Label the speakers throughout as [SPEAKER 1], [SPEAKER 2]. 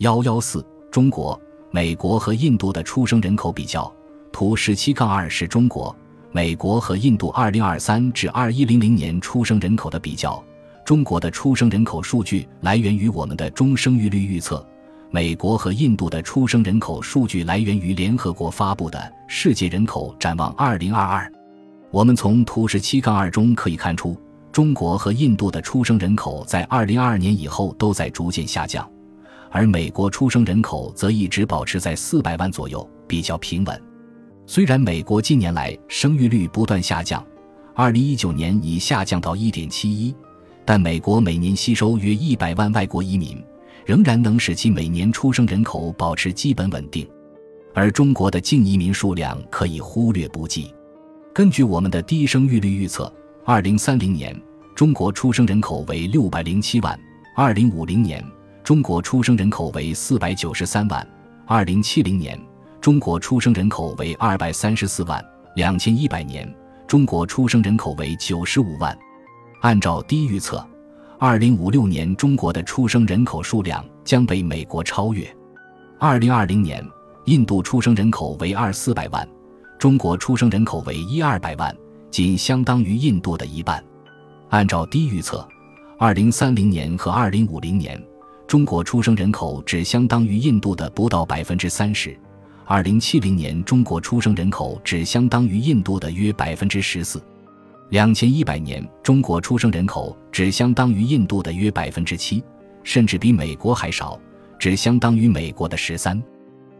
[SPEAKER 1] 幺幺四，中国、美国和印度的出生人口比较。图十七杠二是中国、美国和印度二零二三至二一零零年出生人口的比较。中国的出生人口数据来源于我们的中生育率预测，美国和印度的出生人口数据来源于联合国发布的《世界人口展望二零二二》。我们从图十七杠二中可以看出，中国和印度的出生人口在二零二二年以后都在逐渐下降。而美国出生人口则一直保持在四百万左右，比较平稳。虽然美国近年来生育率不断下降，二零一九年已下降到一点七一，但美国每年吸收约一百万外国移民，仍然能使其每年出生人口保持基本稳定。而中国的净移民数量可以忽略不计。根据我们的低生育率预测，二零三零年中国出生人口为六百零七万，二零五零年。中国出生人口为四百九十三万，二零七零年中国出生人口为二百三十四万，两千一百年中国出生人口为九十五万。按照低预测，二零五六年中国的出生人口数量将被美国超越。二零二零年印度出生人口为二四百万，中国出生人口为一二百万，仅相当于印度的一半。按照低预测，二零三零年和二零五零年。中国出生人口只相当于印度的不到百分之三十，二零七零年中国出生人口只相当于印度的约百分之十四，两千一百年中国出生人口只相当于印度的约百分之七，甚至比美国还少，只相当于美国的十三。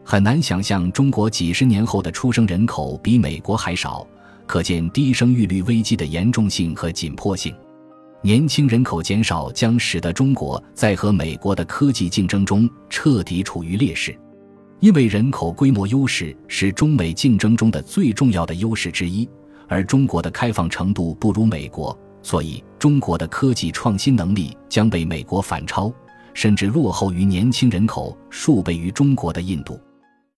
[SPEAKER 1] 很难想象中国几十年后的出生人口比美国还少，可见低生育率危机的严重性和紧迫性。年轻人口减少将使得中国在和美国的科技竞争中彻底处于劣势，因为人口规模优势是中美竞争中的最重要的优势之一，而中国的开放程度不如美国，所以中国的科技创新能力将被美国反超，甚至落后于年轻人口数倍于中国的印度。